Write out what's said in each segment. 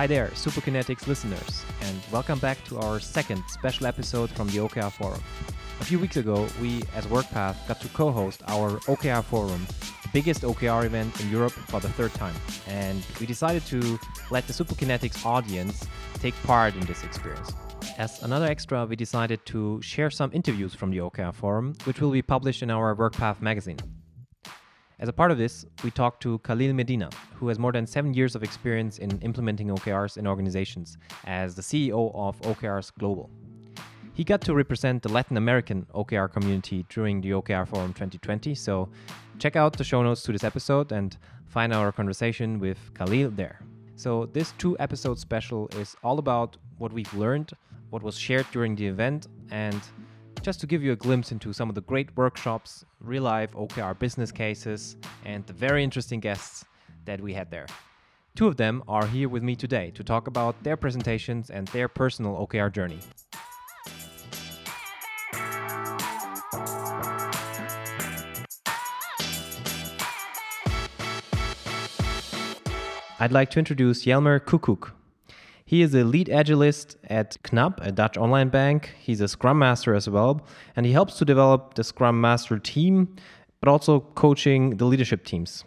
Hi there, Superkinetics listeners, and welcome back to our second special episode from the OKR Forum. A few weeks ago, we as WorkPath got to co host our OKR Forum, the biggest OKR event in Europe for the third time. And we decided to let the Superkinetics audience take part in this experience. As another extra, we decided to share some interviews from the OKR Forum, which will be published in our WorkPath magazine. As a part of this, we talked to Khalil Medina, who has more than seven years of experience in implementing OKRs in organizations as the CEO of OKRs Global. He got to represent the Latin American OKR community during the OKR Forum 2020, so check out the show notes to this episode and find our conversation with Khalil there. So, this two episode special is all about what we've learned, what was shared during the event, and just to give you a glimpse into some of the great workshops, real life OKR business cases, and the very interesting guests that we had there. Two of them are here with me today to talk about their presentations and their personal OKR journey. I'd like to introduce Jelmer Kukuk. He is a lead agilist at Knab, a Dutch online bank. He's a Scrum Master as well, and he helps to develop the Scrum Master team, but also coaching the leadership teams.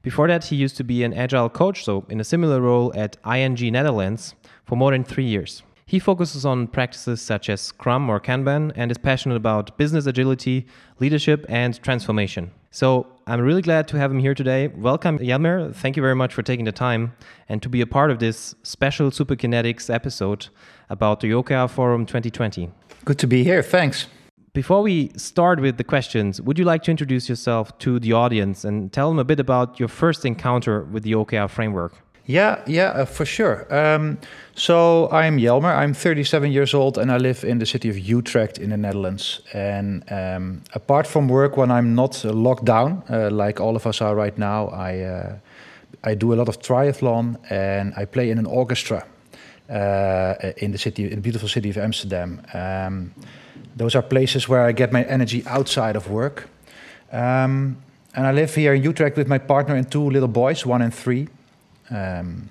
Before that, he used to be an agile coach, so in a similar role at ING Netherlands for more than three years. He focuses on practices such as Scrum or Kanban and is passionate about business agility, leadership, and transformation. So I'm really glad to have him here today. Welcome, Jelmer. Thank you very much for taking the time and to be a part of this special Superkinetics episode about the OKR Forum 2020. Good to be here. Thanks. Before we start with the questions, would you like to introduce yourself to the audience and tell them a bit about your first encounter with the OKR framework? Yeah, yeah, uh, for sure. Um, so I'm Jelmer. I'm 37 years old and I live in the city of Utrecht in the Netherlands. And um, apart from work, when I'm not locked down, uh, like all of us are right now, I uh, I do a lot of triathlon and I play in an orchestra uh, in the city, in the beautiful city of Amsterdam. Um, those are places where I get my energy outside of work. Um, and I live here in Utrecht with my partner and two little boys, one and three. Um,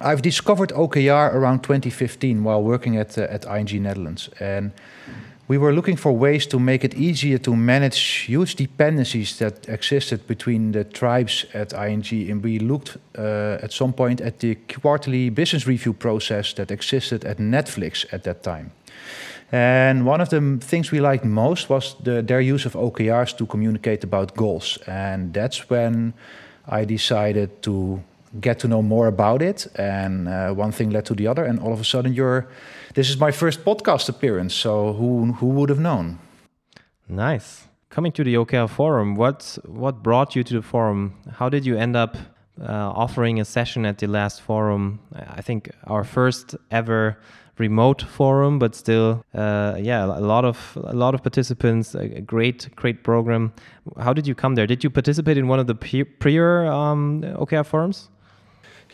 I've discovered OKR around 2015 while working at, uh, at ING Netherlands. And we were looking for ways to make it easier to manage huge dependencies that existed between the tribes at ING. And we looked uh, at some point at the quarterly business review process that existed at Netflix at that time. And one of the things we liked most was the, their use of OKRs to communicate about goals. And that's when I decided to get to know more about it. And uh, one thing led to the other, and all of a sudden, you're. This is my first podcast appearance. So who who would have known? Nice. Coming to the OKR forum, what what brought you to the forum? How did you end up uh, offering a session at the last forum? I think our first ever remote forum, but still, uh, yeah, a lot of a lot of participants. A great, great program. How did you come there? Did you participate in one of the prior um, OKR forums?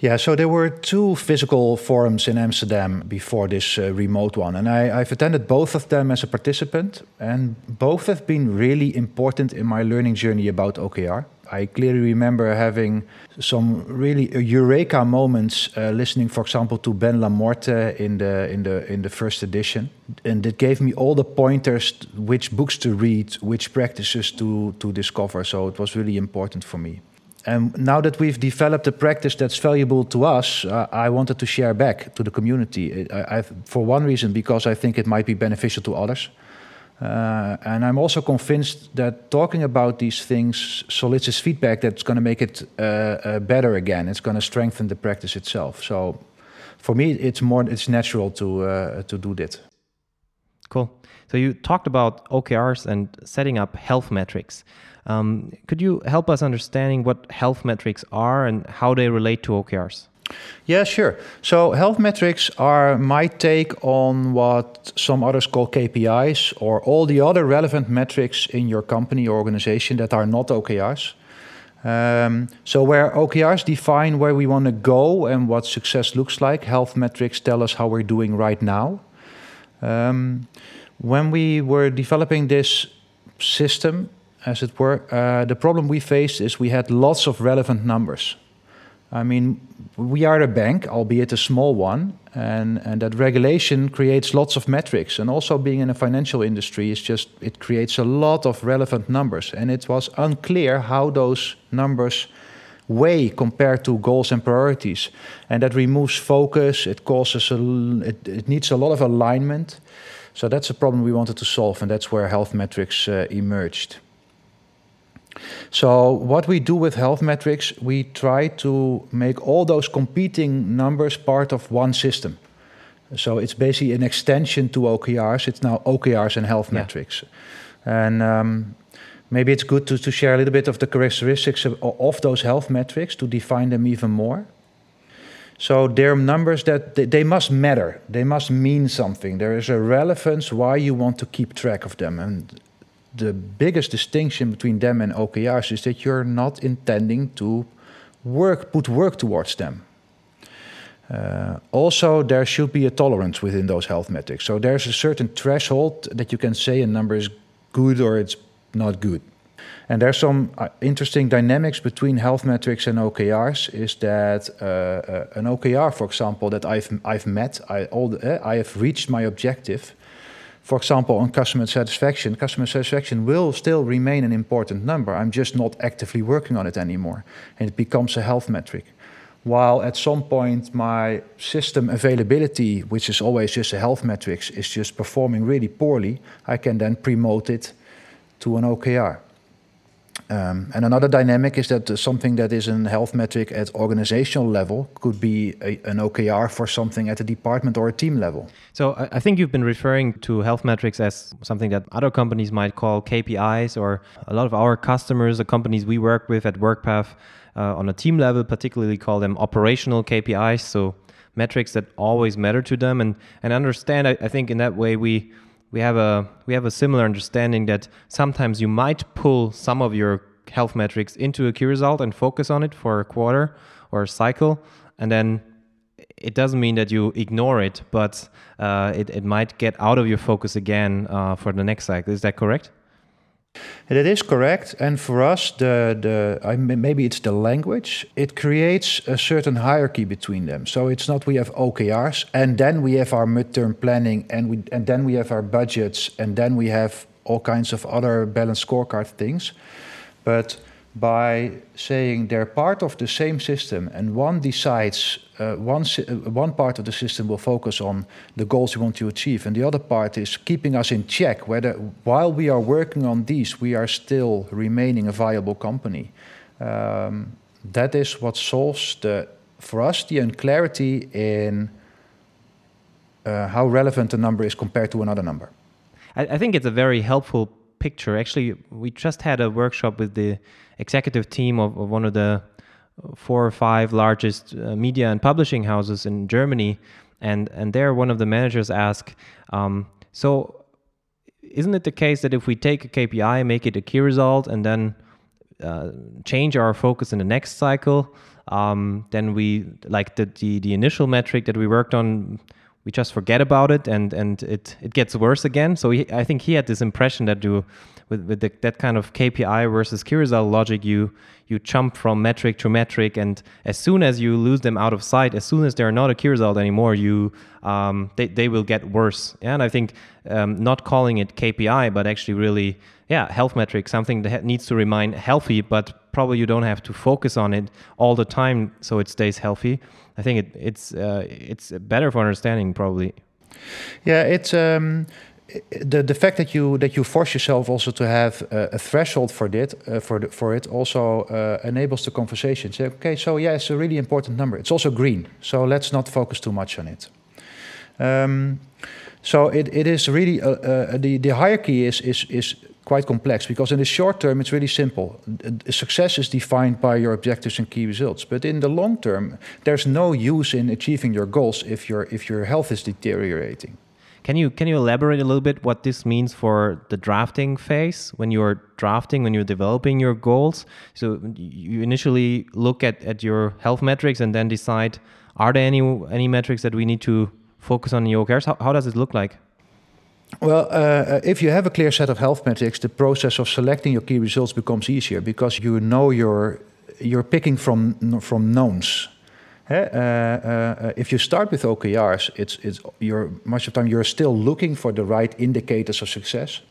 Yeah, so there were two physical forums in Amsterdam before this uh, remote one, and I, have attended both of them as a participant, and both have been really important in my learning journey about OKR. I clearly remember having some really eureka moments uh, listening, for example, to Ben Lamorte in the in the in the first edition, and it gave me all the pointers which books to read, which practices to to discover. So it was really important for me. And now that we've developed a practice that's valuable to us, uh, I wanted to share back to the community. I, for one reason, because I think it might be beneficial to others. Uh, and I'm also convinced that talking about these things solicits feedback that's going to make it uh, uh, better again. It's going to strengthen the practice itself. So, for me, it's more it's natural to uh, to do that. Cool. So you talked about OKRs and setting up health metrics. Um, could you help us understanding what health metrics are and how they relate to OKRs? Yeah, sure. So health metrics are my take on what some others call KPIs or all the other relevant metrics in your company or organization that are not OKRs. Um, so where OKRs define where we want to go and what success looks like, health metrics tell us how we're doing right now. Um, when we were developing this system, as it were. Uh, the problem we faced is we had lots of relevant numbers. I mean, we are a bank, albeit a small one, and, and that regulation creates lots of metrics. And also, being in a financial industry is just, it creates a lot of relevant numbers. And it was unclear how those numbers weigh compared to goals and priorities. And that removes focus, it causes a, it, it needs a lot of alignment. So that's a problem we wanted to solve, and that's where health metrics uh, emerged. So what we do with health metrics, we try to make all those competing numbers part of one system. So it's basically an extension to OKRs. It's now OKRs and health yeah. metrics. And um, maybe it's good to, to share a little bit of the characteristics of, of those health metrics to define them even more. So they're numbers that they, they, must matter. They must mean something. There is a relevance why you want to keep track of them. And the biggest distinction between them and OKRs is that you're not intending to work, put work towards them. Uh, also, there should be a tolerance within those health metrics. So there's a certain threshold that you can say a number is good or it's not good. And there's some uh, interesting dynamics between health metrics and OKRs. Is that uh, uh, an OKR, for example, that I've I've met, I all the, uh, I have reached my objective, for example, on customer satisfaction, customer satisfaction will still remain an important number. I'm just not actively working on it anymore. And it becomes a health metric. While at some point my system availability, which is always just a health metric, is just performing really poorly, I can then promote it to an OKR. Um, and another dynamic is that something that is a health metric at organizational level could be a, an OKR for something at a department or a team level. So I think you've been referring to health metrics as something that other companies might call KPIs, or a lot of our customers, the companies we work with at WorkPath uh, on a team level, particularly call them operational KPIs. So metrics that always matter to them, and and understand. I, I think in that way we we have a we have a similar understanding that sometimes you might pull some of your health metrics into a key result and focus on it for a quarter or a cycle, and then it doesn't mean that you ignore it, but uh, it, it might get out of your focus again uh, for the next cycle. Is that correct? That is correct. And for us, the, the I, maybe it's the language, it creates a certain hierarchy between them. So it's not we have OKRs and then we have our midterm planning and, we, and then we have our budgets and then we have all kinds of other balanced scorecard things. But by saying they're part of the same system and one decides uh, one, uh, one part of the system will focus on the goals we want to achieve and the other part is keeping us in check whether while we are working on these we are still remaining a viable company. Um, that is what solves the for us the unclarity in uh, how relevant a number is compared to another number. I, I think it's a very helpful picture. Actually we just had a workshop with the executive team of, of one of the four or five largest uh, media and publishing houses in Germany, and and there one of the managers asked, um, so isn't it the case that if we take a KPI, make it a key result, and then uh, change our focus in the next cycle, um, then we like the, the the initial metric that we worked on we just forget about it and and it it gets worse again. So he, I think he had this impression that you with with the, that kind of KPI versus result logic, you you jump from metric to metric, and as soon as you lose them out of sight, as soon as they're not a key result anymore, you um, they they will get worse. And I think um, not calling it KPI, but actually really yeah health metric, something that needs to remain healthy, but probably you don't have to focus on it all the time so it stays healthy. I think it, it's uh, it's better for understanding probably. Yeah, it's um, the the fact that you that you force yourself also to have a, a threshold for it uh, for the, for it also uh, enables the conversation. Say, okay, so yeah, it's a really important number. It's also green, so let's not focus too much on it. Um, so it, it is really uh, uh the the hierarchy is is is quite complex because in the short term it's really simple. Success is defined by your objectives and key results, but in the long term, there's no use in achieving your goals if your if your health is deteriorating. Can you can you elaborate a little bit what this means for the drafting phase when you're drafting when you're developing your goals? So you initially look at, at your health metrics and then decide are there any any metrics that we need to focus on in your OKRs? How, how does it look like? Well, uh, if you have a clear set of health metrics, the process of selecting your key results becomes easier because you know your you're picking from from knowns. Uh, uh, if you start with OKRs, it's it's you're much of the time you're still looking for the right indicators of success.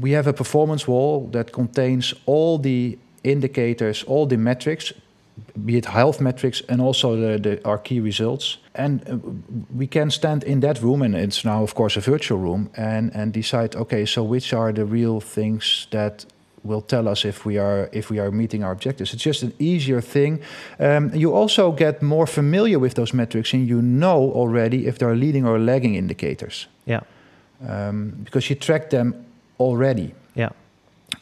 We have a performance wall that contains all the indicators, all the metrics, be it health metrics and also the, the, our key results. And uh, we can stand in that room, and it's now, of course, a virtual room, and, and decide, okay, so which are the real things that will tell us if we are if we are meeting our objectives. It's just an easier thing. Um, you also get more familiar with those metrics, and you know already if they're leading or lagging indicators. Yeah. Um, because you track them already. Yeah.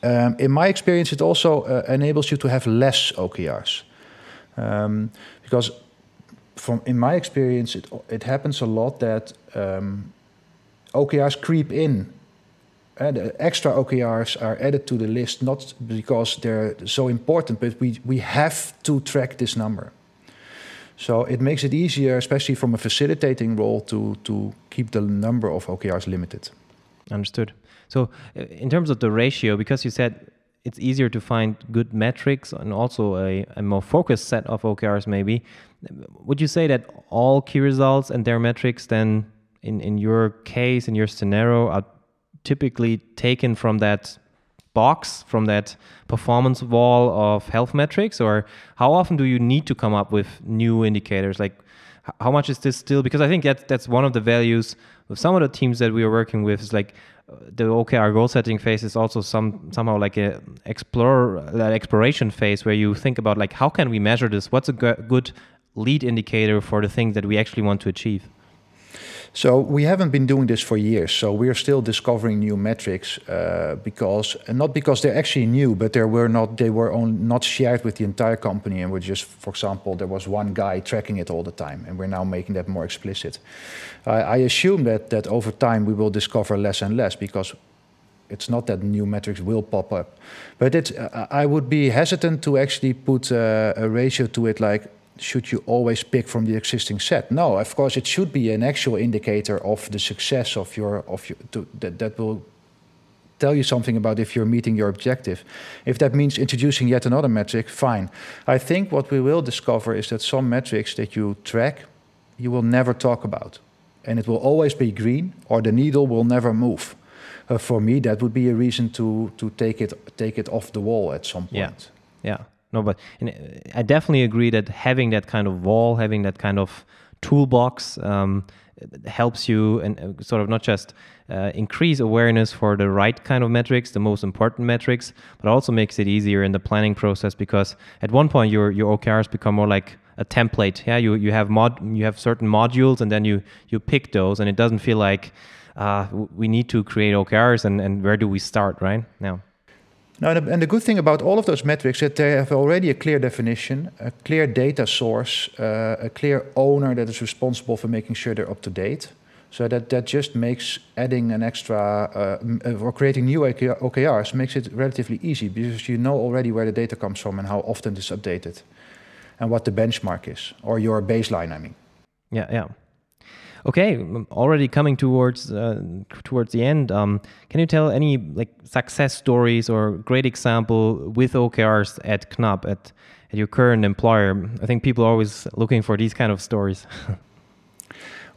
Um, in my experience, it also uh, enables you to have less OKRs. Um, because from in my experience, it, it happens a lot that um, OKRs creep in. Uh, extra OKRs are added to the list not because they're so important, but we, we have to track this number. So it makes it easier, especially from a facilitating role, to, to keep the number of OKRs limited. Understood. So, uh, in terms of the ratio, because you said it's easier to find good metrics and also a, a, more focused set of OKRs maybe. Would you say that all key results and their metrics then in, in your case, in your scenario, are typically taken from that box, from that performance wall of health metrics? Or how often do you need to come up with new indicators? Like how much is this still? Because I think that's, that's one of the values of some of the teams that we are working with is like the OKR goal setting phase is also some somehow like a explore uh, exploration phase where you think about like how can we measure this? What's a good lead indicator for the things that we actually want to achieve? So we haven't been doing this for years. So we're still discovering new metrics uh, because, not because they're actually new, but they were not they were on, not shared with the entire company, and we're just, for example, there was one guy tracking it all the time, and we're now making that more explicit. I, I assume that that over time we will discover less and less because it's not that new metrics will pop up, but it's. I would be hesitant to actually put a, a ratio to it like should you always pick from the existing set? No, of course it should be an actual indicator of the success of your of your to, that that will tell you something about if you're meeting your objective. If that means introducing yet another metric, fine. I think what we will discover is that some metrics that you track, you will never talk about, and it will always be green, or the needle will never move. Uh, for me, that would be a reason to to take it take it off the wall at some point. Yeah. Yeah. No, but I definitely agree that having that kind of wall, having that kind of toolbox um, helps you and uh, sort of not just uh, increase awareness for the right kind of metrics, the most important metrics, but also makes it easier in the planning process because at one point your your OKRs become more like a template. Yeah, you you have mod you have certain modules and then you you pick those and it doesn't feel like uh, we need to create OKRs and and where do we start right now. No, and the good thing about all of those metrics that they have already a clear definition, a clear data source, uh, a clear owner that is responsible for making sure they're up to date. So that, that just makes adding an extra uh, uh or creating new OKRs makes it relatively easy because you know already where the data comes from and how often it's updated and what the benchmark is or your baseline, I mean. Yeah, yeah. Okay, already coming towards uh, towards the end. Um, can you tell any like success stories or great example with OKRs at Knab at at your current employer? I think people are always looking for these kind of stories.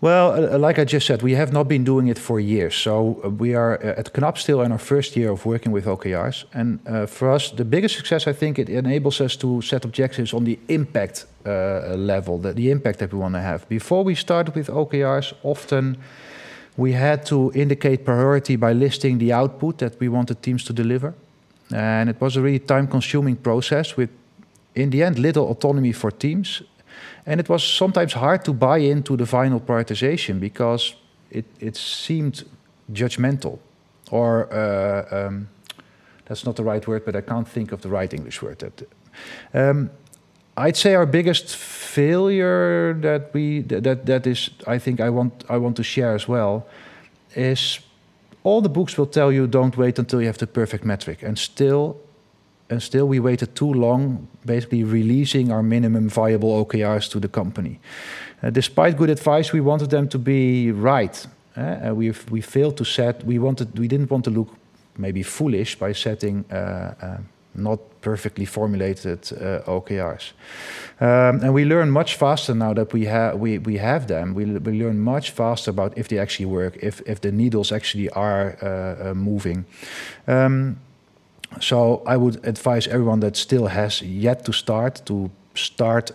Well, uh, like I just said, we have not been doing it for years. So uh, we are uh, at Knab still in our first year of working with OKRs. And uh, for us, the biggest success, I think, it enables us to set objectives on the impact uh, level, the, the impact that we want to have. Before we started with OKRs, often we had to indicate priority by listing the output that we wanted teams to deliver. And it was a really time consuming process with, in the end, little autonomy for teams and it was sometimes hard to buy into the final prioritization because it, it seemed judgmental. Or, uh, um, that's not the right word, but I can't think of the right English word. That, um, I'd say our biggest failure that we that that is I think I want I want to share as well is all the books will tell you don't wait until you have the perfect metric and still still we waited too long, basically releasing our minimum viable OKRs to the company. Uh, despite good advice, we wanted them to be right. Uh, we failed to set. We wanted. We didn't want to look maybe foolish by setting uh, not perfectly formulated OKRs. Um, and we learn much faster now that we have we, we have them. We, learn much faster about if they actually work, if the needles actually are moving. So I would advise everyone that still has yet to start to start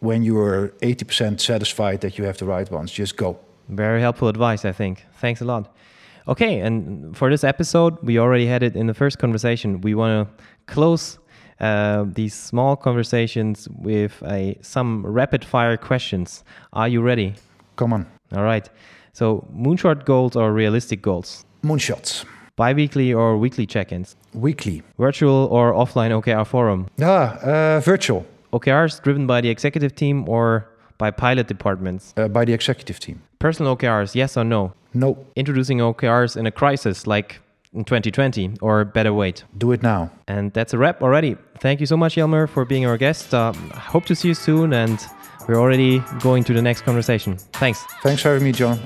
when you are 80% satisfied that you have the right ones. Just go. Very helpful advice, I think. Thanks a lot. Okay, and for this episode, we already had it in the first conversation. We want to close uh, these small conversations with a, some rapid fire questions. Are you ready? Come on. All right. So, moonshot goals or realistic goals? Moonshots. Bi weekly or weekly check ins? Weekly. Virtual or offline OKR forum? Ah, uh, virtual. OKRs driven by the executive team or by pilot departments? Uh, by the executive team. Personal OKRs, yes or no? No. Introducing OKRs in a crisis like in 2020 or better wait? Do it now. And that's a wrap already. Thank you so much, Jelmer, for being our guest. Uh, hope to see you soon. And we're already going to the next conversation. Thanks. Thanks for having me, John.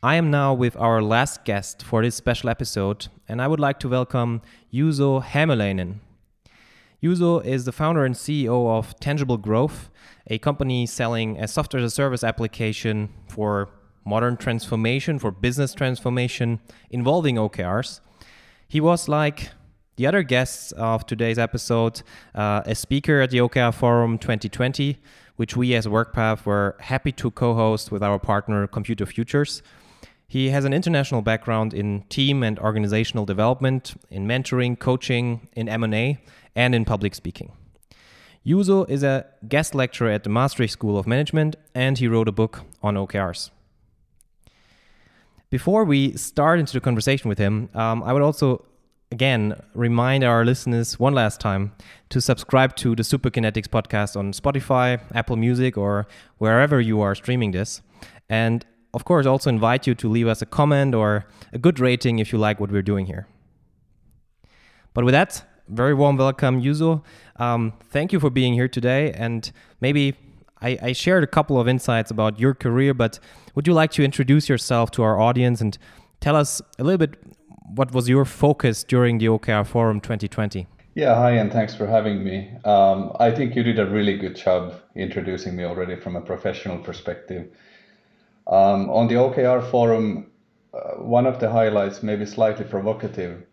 I am now with our last guest for this special episode, and I would like to welcome Juuso Hämäläinen. Juuso is the founder and CEO of Tangible Growth, a company selling a software as a service application for modern transformation, for business transformation involving OKRs. He was like the other guests of today's episode, uh, a speaker at the OKR Forum 2020, which we as WorkPath were happy to co host with our partner Computer Futures. He has an international background in team and organizational development, in mentoring, coaching, in M&A, and in public speaking. Juuso is a guest lecturer at the Maastricht School of Management, and he wrote a book on OKRs. Before we start into the conversation with him, um, I would also again remind our listeners one last time to subscribe to the Superkinetics podcast on Spotify, Apple Music, or wherever you are streaming this. And of course, also invite you to leave us a comment or a good rating if you like what we're doing here. But with that, very warm welcome, Juuso. Um, thank you for being here today. And maybe I, I, shared a couple of insights about your career, but would you like to introduce yourself to our audience and tell us a little bit what was your focus during the OKR Forum 2020? Yeah, hi, and thanks for having me. Um, I think you did a really good job introducing me already from a professional perspective. Um, on the OKR forum, uh, one of the highlights, maybe slightly provocative,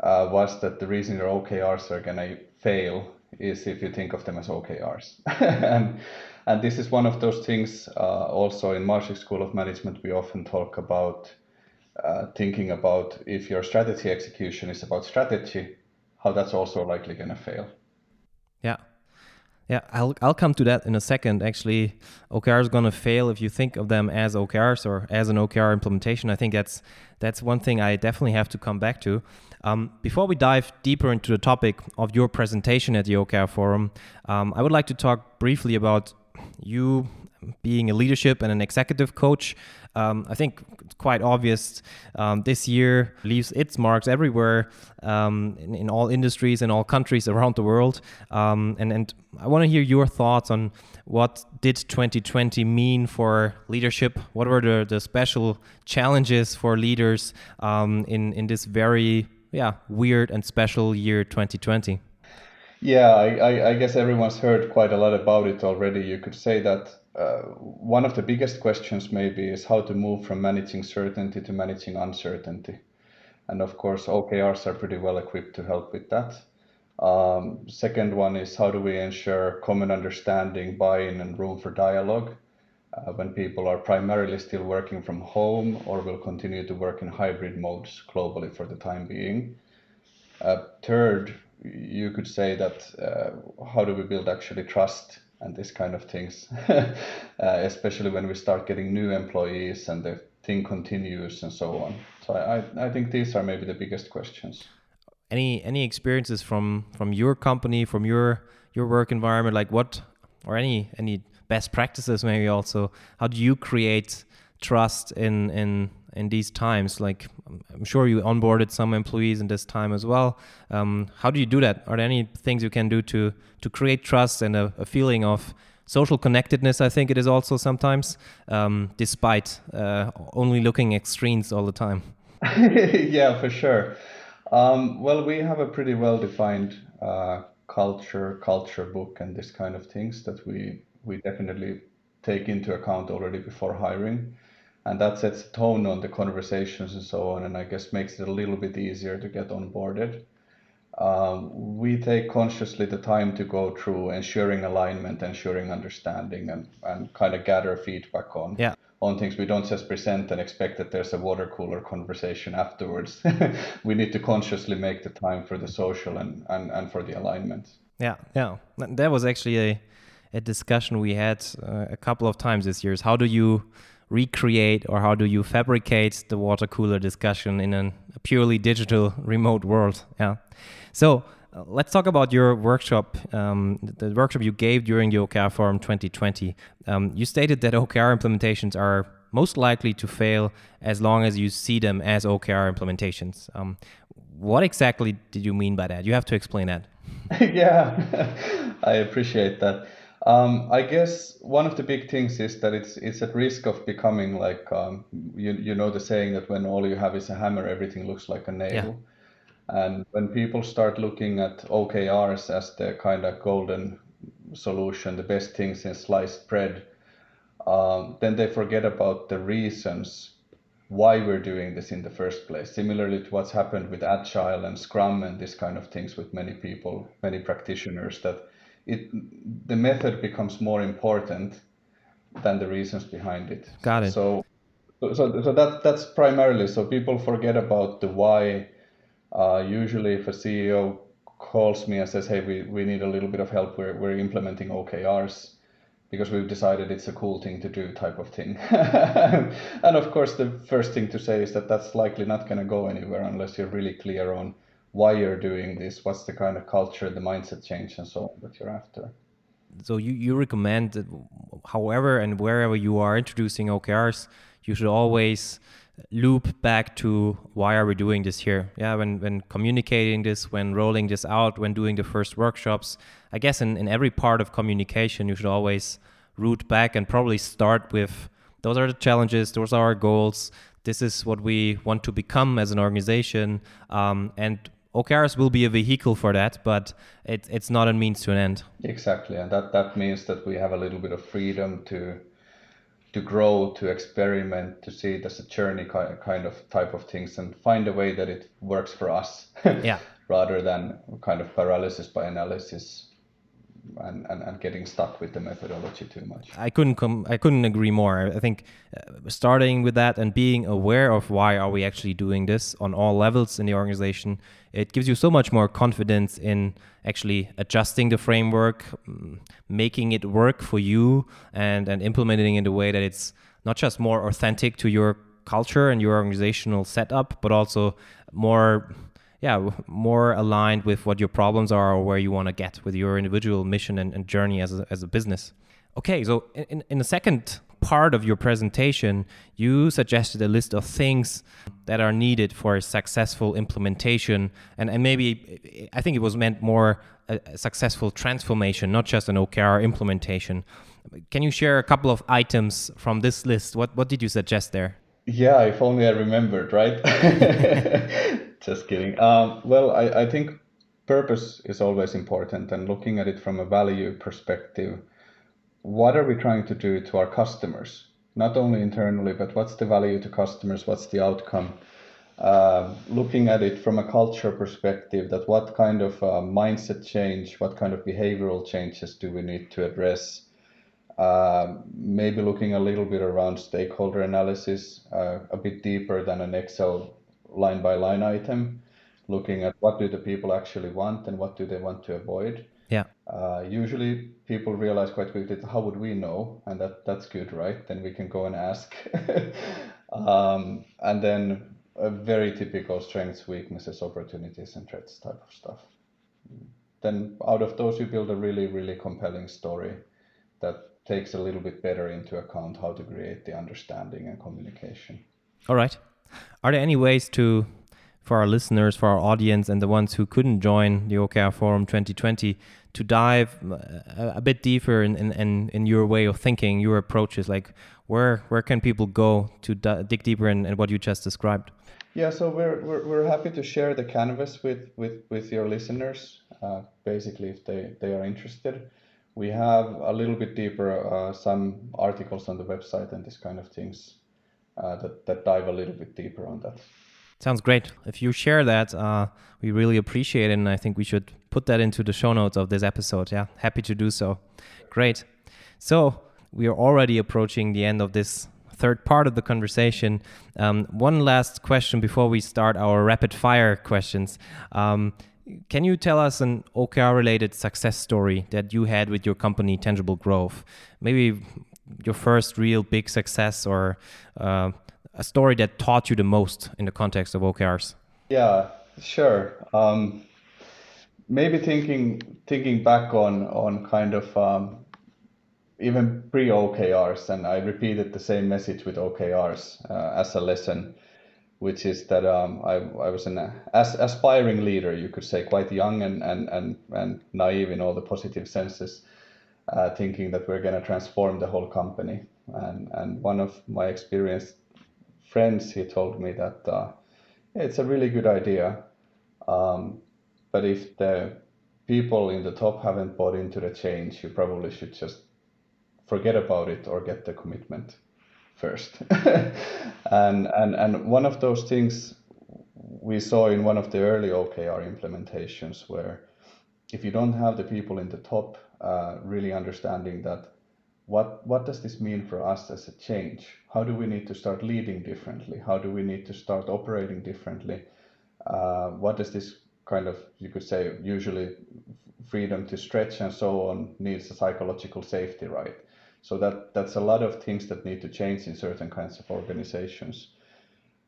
uh, was that the reason your OKRs are going to fail is if you think of them as OKRs. and, and this is one of those things uh, also in Maastricht School of Management, we often talk about uh, thinking about if your strategy execution is about strategy, how that's also likely going to fail. Yeah. I'll, I'll come to that in a second. Actually, OKR is going to fail if you think of them as OKRs or as an OKR implementation. I think that's that's one thing I definitely have to come back to. Um, before we dive deeper into the topic of your presentation at the OKR Forum, um, I would like to talk briefly about you being a leadership and an executive coach. Um, I think it's quite obvious um, this year leaves its marks everywhere um, in, in, all industries in all countries around the world. Um, and, and I want to hear your thoughts on what did 2020 mean for leadership? What were the, the special challenges for leaders um, in, in this very yeah weird and special year 2020? Yeah, I, I, guess everyone's heard quite a lot about it already. You could say that uh, one of the biggest questions maybe is how to move from managing certainty to managing uncertainty. And of course, OKRs are pretty well equipped to help with that. Um, second one is how do we ensure common understanding, buy-in, and room for dialogue uh, when people are primarily still working from home or will continue to work in hybrid modes globally for the time being. Uh, third, you could say that uh, how do we build actually trust and this kind of things, uh, especially when we start getting new employees and the thing continues and so on. So I, I think these are maybe the biggest questions. Any any experiences from from your company, from your your work environment, like what or any any best practices maybe also? How do you create trust in in in these times? Like, I'm sure you onboarded some employees in this time as well. Um, how do you do that? Are there any things you can do to to create trust and a, a feeling of social connectedness? I think it is also sometimes, um, despite uh, only looking at screens all the time. yeah, for sure. Um, well, we have a pretty well defined uh, culture, culture book, and this kind of things that we we definitely take into account already before hiring, and that sets a tone on the conversations and so on, and I guess makes it a little bit easier to get onboarded. Um, we take consciously the time to go through ensuring alignment, ensuring understanding, and, and kind of gather feedback on yeah. on things. We don't just present and expect that there's a water cooler conversation afterwards. we need to consciously make the time for the social and, and, and for the alignment. Yeah, yeah. That was actually a, a discussion we had uh, a couple of times this year. Is how do you recreate or how do you fabricate the water cooler discussion in a purely digital remote world? Yeah. So uh, let's talk about your workshop, um, the workshop you gave during the OKR Forum 2020. Um, you stated that OKR implementations are most likely to fail as long as you see them as OKR implementations. Um, what exactly did you mean by that? You have to explain that. yeah, I appreciate that. Um, I guess one of the big things is that it's it's at risk of becoming like um, you you know the saying that when all you have is a hammer, everything looks like a nail. Yeah. And when people start looking at OKRs as the kind of golden solution, the best thing since sliced bread, um, then they forget about the reasons why we're doing this in the first place. Similarly to what's happened with Agile and Scrum and this kind of things with many people, many practitioners, that it the method becomes more important than the reasons behind it. Got it. So, so, so that that's primarily so people forget about the why uh, usually, if a CEO calls me and says, "Hey, we, we need a little bit of help. We're we're implementing OKRs because we've decided it's a cool thing to do," type of thing. and of course, the first thing to say is that that's likely not going to go anywhere unless you're really clear on why you're doing this, what's the kind of culture, the mindset change, and so on that you're after. So you you recommend that, however and wherever you are introducing OKRs, you should always loop back to why are we doing this here yeah when when communicating this when rolling this out when doing the first workshops i guess in, in every part of communication you should always root back and probably start with those are the challenges those are our goals this is what we want to become as an organization um, and OKRs will be a vehicle for that, but it, it's not a means to an end. Exactly, and that, that means that we have a little bit of freedom to to grow, to experiment, to see it as a journey kind of type of things and find a way that it works for us. yeah. rather than kind of paralysis by analysis and, and, and getting stuck with the methodology too much. I couldn't come. I couldn't agree more. I think uh, starting with that and being aware of why are we actually doing this on all levels in the organization, it gives you so much more confidence in actually adjusting the framework, mm, making it work for you, and and implementing it in a way that it's not just more authentic to your culture and your organizational setup, but also more yeah more aligned with what your problems are or where you want to get with your individual mission and, and journey as a, as a business. Okay so in, in the second part of your presentation you suggested a list of things that are needed for a successful implementation and, and maybe i think it was meant more a, a successful transformation not just an okr implementation. Can you share a couple of items from this list? What, what did you suggest there? Yeah, if only I remembered, right? Just kidding. Um, well, I, I think purpose is always important and looking at it from a value perspective. What are we trying to do to our customers? Not only internally, but what's the value to customers? What's the outcome? Uh, looking at it from a culture perspective, that what kind of uh, mindset change, what kind of behavioral changes do we need to address? Um, maybe looking a little bit around stakeholder analysis, uh, a bit deeper than an Excel line by line item, looking at what do the people actually want and what do they want to avoid. Yeah. Uh, usually people realize quite quickly how would we know, and that that's good, right? Then we can go and ask. um, and then a very typical strengths, weaknesses, opportunities, and threats type of stuff. Then out of those, you build a really, really compelling story that takes a little bit better into account how to create the understanding and communication. All right. Are there any ways to for our listeners, for our audience, and the ones who couldn't join the OKR Forum 2020 to dive a, a bit deeper in, in, in, your way of thinking, your approaches? Like, where where can people go to dig deeper in, in what you just described? Yeah, so we're, we're, we're happy to share the canvas with, with, with your listeners, uh, basically, if they, they are interested. We have a little bit deeper uh, some articles on the website and this kind of things uh, that, that dive a little bit deeper on that. Sounds great. If you share that, uh, we really appreciate it. And I think we should put that into the show notes of this episode. Yeah, happy to do so. Great. So we are already approaching the end of this third part of the conversation. Um, one last question before we start our rapid fire questions. Um, can you tell us an OKR related success story that you had with your company, Tangible Growth? Maybe your first real big success or uh, a story that taught you the most in the context of OKRs? Yeah, sure. Um, maybe thinking thinking back on on kind of um, even pre OKRs, and I repeated the same message with OKRs uh, as a lesson, which is that um, I, I was an as, aspiring leader, you could say, quite young and, and, and, and naive in all the positive senses, uh, thinking that we're going to transform the whole company. And, and one of my experienced friends, he told me that uh, it's a really good idea, um, but if the people in the top haven't bought into the change, you probably should just forget about it or get the commitment first. and, and, and one of those things we saw in one of the early OKR implementations where if you don't have the people in the top uh, really understanding that what what does this mean for us as a change? How do we need to start leading differently? How do we need to start operating differently? Uh, what does this kind of you could say usually freedom to stretch and so on needs a psychological safety, right? So that that's a lot of things that need to change in certain kinds of organizations.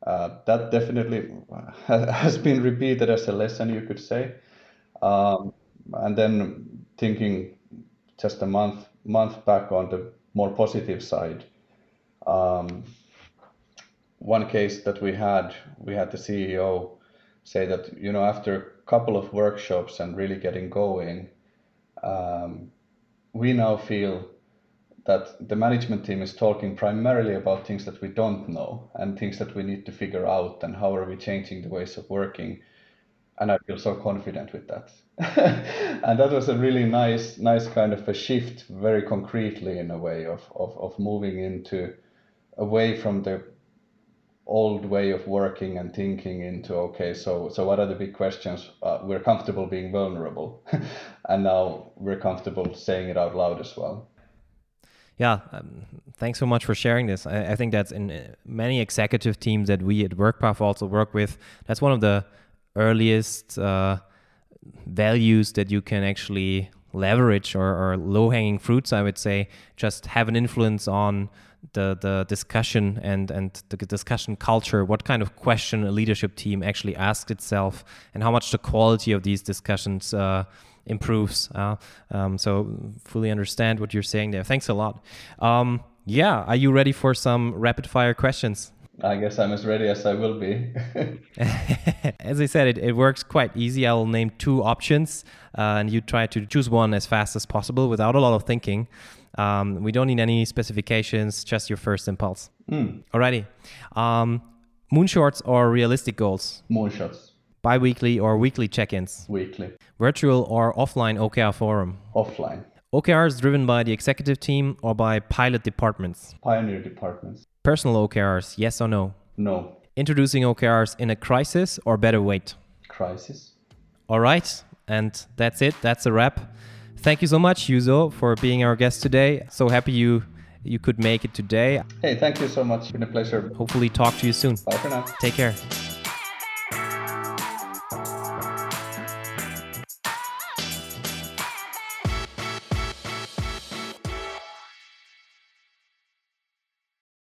Uh, that definitely has been repeated as a lesson, you could say. Um, and then thinking just a month month back on the more positive side, um, one case that we had, we had the CEO say that you know after a couple of workshops and really getting going, um, we now feel that the management team is talking primarily about things that we don't know and things that we need to figure out and how are we changing the ways of working. And i feel so confident with that and that was a really nice nice kind of a shift very concretely in a way of, of, of moving into away from the old way of working and thinking into okay so so what are the big questions uh, we're comfortable being vulnerable and now we're comfortable saying it out loud as well yeah, um, thanks so much for sharing this. I, I, think that's in uh, many executive teams that we at WorkPath also work with. That's one of the earliest uh, values that you can actually leverage or, or low hanging fruits, I would say, just have an influence on the, the discussion and, and the discussion culture, what kind of question a leadership team actually asks itself, and how much the quality of these discussions uh, improves. Uh, um, so fully understand what you're saying there. Thanks a lot. Um, yeah, are you ready for some rapid fire questions? I guess I'm as ready as I will be. as I said, it, it works quite easy. I'll name two options, uh, and you try to choose one as fast as possible without a lot of thinking. Um, we don't need any specifications, just your first impulse. Mm. Alrighty. Um, moonshots or realistic goals? Moonshots. Bi-weekly or weekly check-ins? Weekly. Virtual or offline OKR forum? Offline. OKRs driven by the executive team or by pilot departments? Pioneer departments. Personal OKRs, yes or no? No. Introducing OKRs in a crisis or better wait? Crisis. All right. And that's it. That's a wrap. Thank you so much, Juuso, for being our guest today. So happy you you could make it today. Hey, thank you so much. It's been a pleasure. Hopefully talk to you soon. Bye for now. Take care.